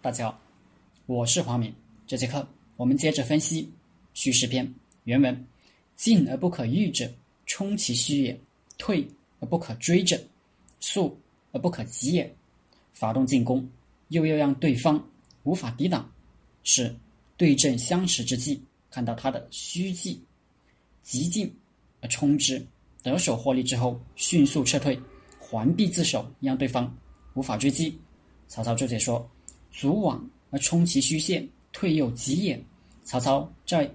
大家好，我是华明。这节课我们接着分析虚实篇原文：进而不可御者，冲其虚也；退而不可追者，速而不可及也。发动进攻，又要让对方无法抵挡，是对阵相持之际，看到他的虚迹，急进而冲之，得手获利之后，迅速撤退，环臂自守，让对方无法追击。曹操注解说。阻往而冲其虚线，退又急也。曹操在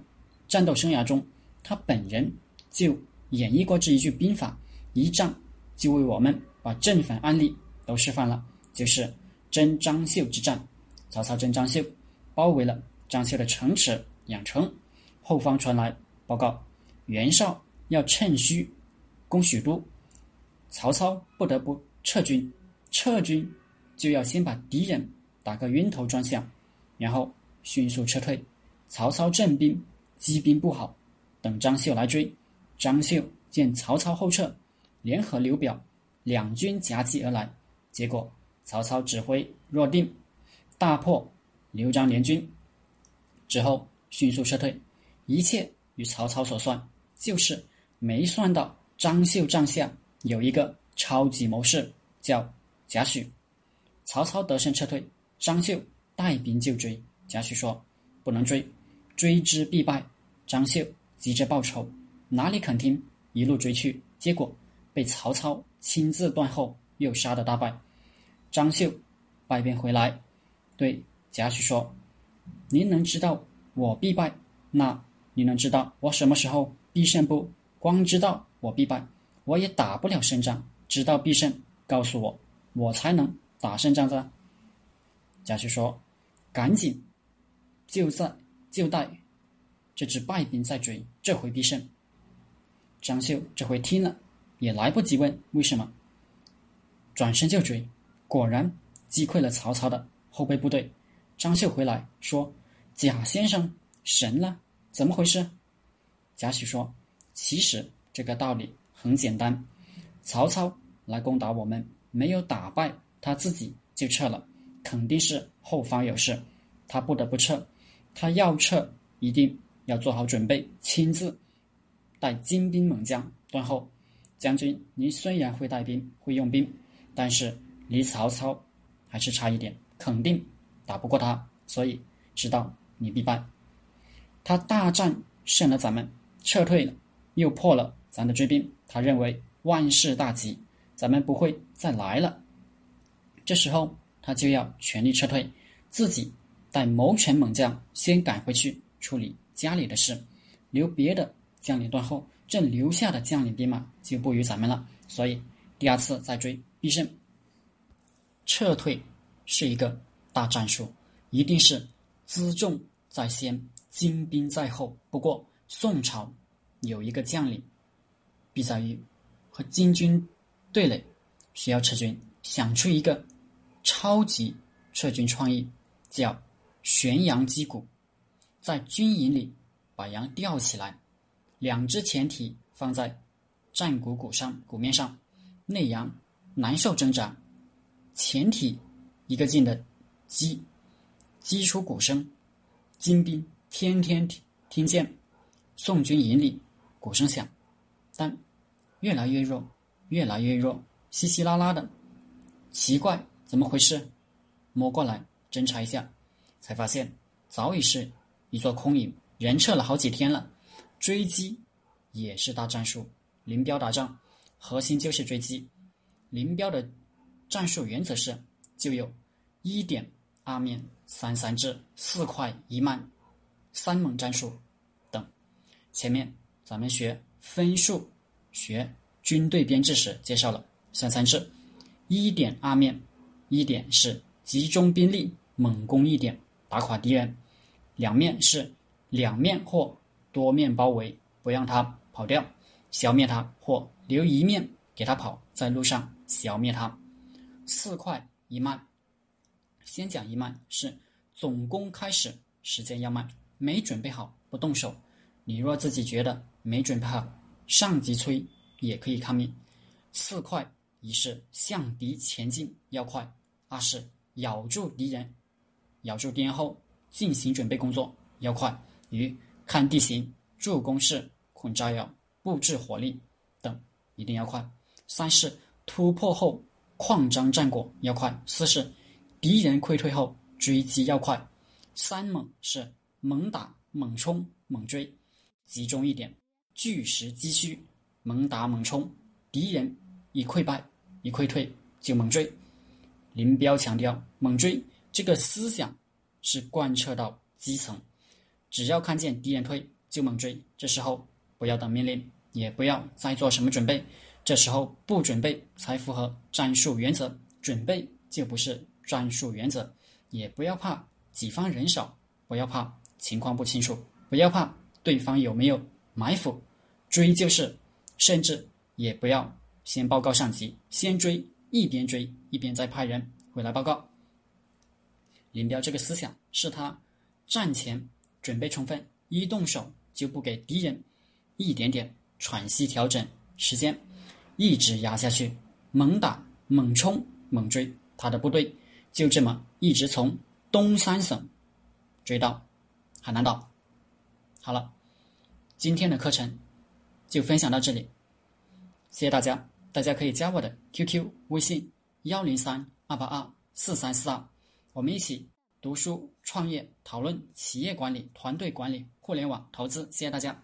战斗生涯中，他本人就演绎过这一句兵法，一仗就为我们把正反案例都示范了，就是征张绣之战。曹操征张绣，包围了张绣的城池养城，后方传来报告，袁绍要趁虚攻许都，曹操不得不撤军，撤军就要先把敌人。打个晕头转向，然后迅速撤退。曹操阵兵机兵不好，等张绣来追。张绣见曹操后撤，联合刘表两军夹击而来，结果曹操指挥若定，大破刘张联军之后迅速撤退。一切与曹操所算，就是没算到张绣帐下有一个超级谋士叫贾诩。曹操得胜撤退。张绣带兵就追，贾诩说：“不能追，追之必败。”张绣急着报仇，哪里肯听，一路追去，结果被曹操亲自断后，又杀得大败。张绣败兵回来，对贾诩说：“您能知道我必败，那你能知道我什么时候必胜不？光知道我必败，我也打不了胜仗。知道必胜，告诉我，我才能打胜仗子。”贾诩说：“赶紧，就在就待这支败兵再追，这回必胜。”张绣这回听了，也来不及问为什么，转身就追，果然击溃了曹操的后备部队。张绣回来说：“贾先生神了，怎么回事？”贾诩说：“其实这个道理很简单，曹操来攻打我们，没有打败他自己就撤了。”肯定是后方有事，他不得不撤。他要撤，一定要做好准备，亲自带精兵猛将断后。将军，您虽然会带兵，会用兵，但是离曹操还是差一点，肯定打不过他。所以知道你必败。他大战胜了咱们，撤退了，又破了咱的追兵。他认为万事大吉，咱们不会再来了。这时候。他就要全力撤退，自己带谋臣猛将先赶回去处理家里的事，留别的将领断后。这留下的将领兵马就不与咱们了，所以第二次再追必胜。撤退是一个大战术，一定是辎重在先，精兵在后。不过宋朝有一个将领，必在于和金军对垒，需要撤军，想出一个。超级撤军创意叫悬羊击鼓，在军营里把羊吊起来，两只前蹄放在战鼓鼓上鼓面上，内羊难受挣扎，前蹄一个劲的击，击出鼓声，金兵天天听听见宋军营里鼓声响，但越来越弱，越来越弱，稀稀拉拉的，奇怪。怎么回事？摸过来侦查一下，才发现早已是一座空营，人撤了好几天了。追击也是大战术，林彪打仗核心就是追击。林彪的战术原则是就有一点二面三三制四快一慢三猛战术等。前面咱们学分数学军队编制时介绍了三三制，一点二面。一点是集中兵力猛攻一点，打垮敌人；两面是两面或多面包围，不让他跑掉，消灭他或留一面给他跑，在路上消灭他。四快一慢，先讲一慢是总攻开始时间要慢，没准备好不动手。你若自己觉得没准备好，上级催也可以抗命。四快。一是向敌前进要快，二是咬住敌人咬住敌人后进行准备工作要快，与看地形、筑工事、捆炸药、布置火力等一定要快。三是突破后扩张战果要快。四是敌人溃退后追击要快。三猛是猛打、猛冲、猛追，集中一点，据实击虚，猛打猛冲，敌人一溃败、一溃退就猛追。林彪强调，猛追这个思想是贯彻到基层，只要看见敌人退就猛追。这时候不要等命令，也不要再做什么准备。这时候不准备才符合战术原则，准备就不是战术原则。也不要怕己方人少，不要怕情况不清楚，不要怕对方有没有埋伏，追就是，甚至也不要先报告上级，先追，一边追一边再派人回来报告。林彪这个思想是他战前准备充分，一动手就不给敌人一点点喘息调整时间。一直压下去，猛打、猛冲、猛追，他的部队就这么一直从东三省追到海南岛。好了，今天的课程就分享到这里，谢谢大家。大家可以加我的 QQ 微信幺零三二八二四三四二，我们一起读书、创业、讨论企业管理、团队管理、互联网投资。谢谢大家。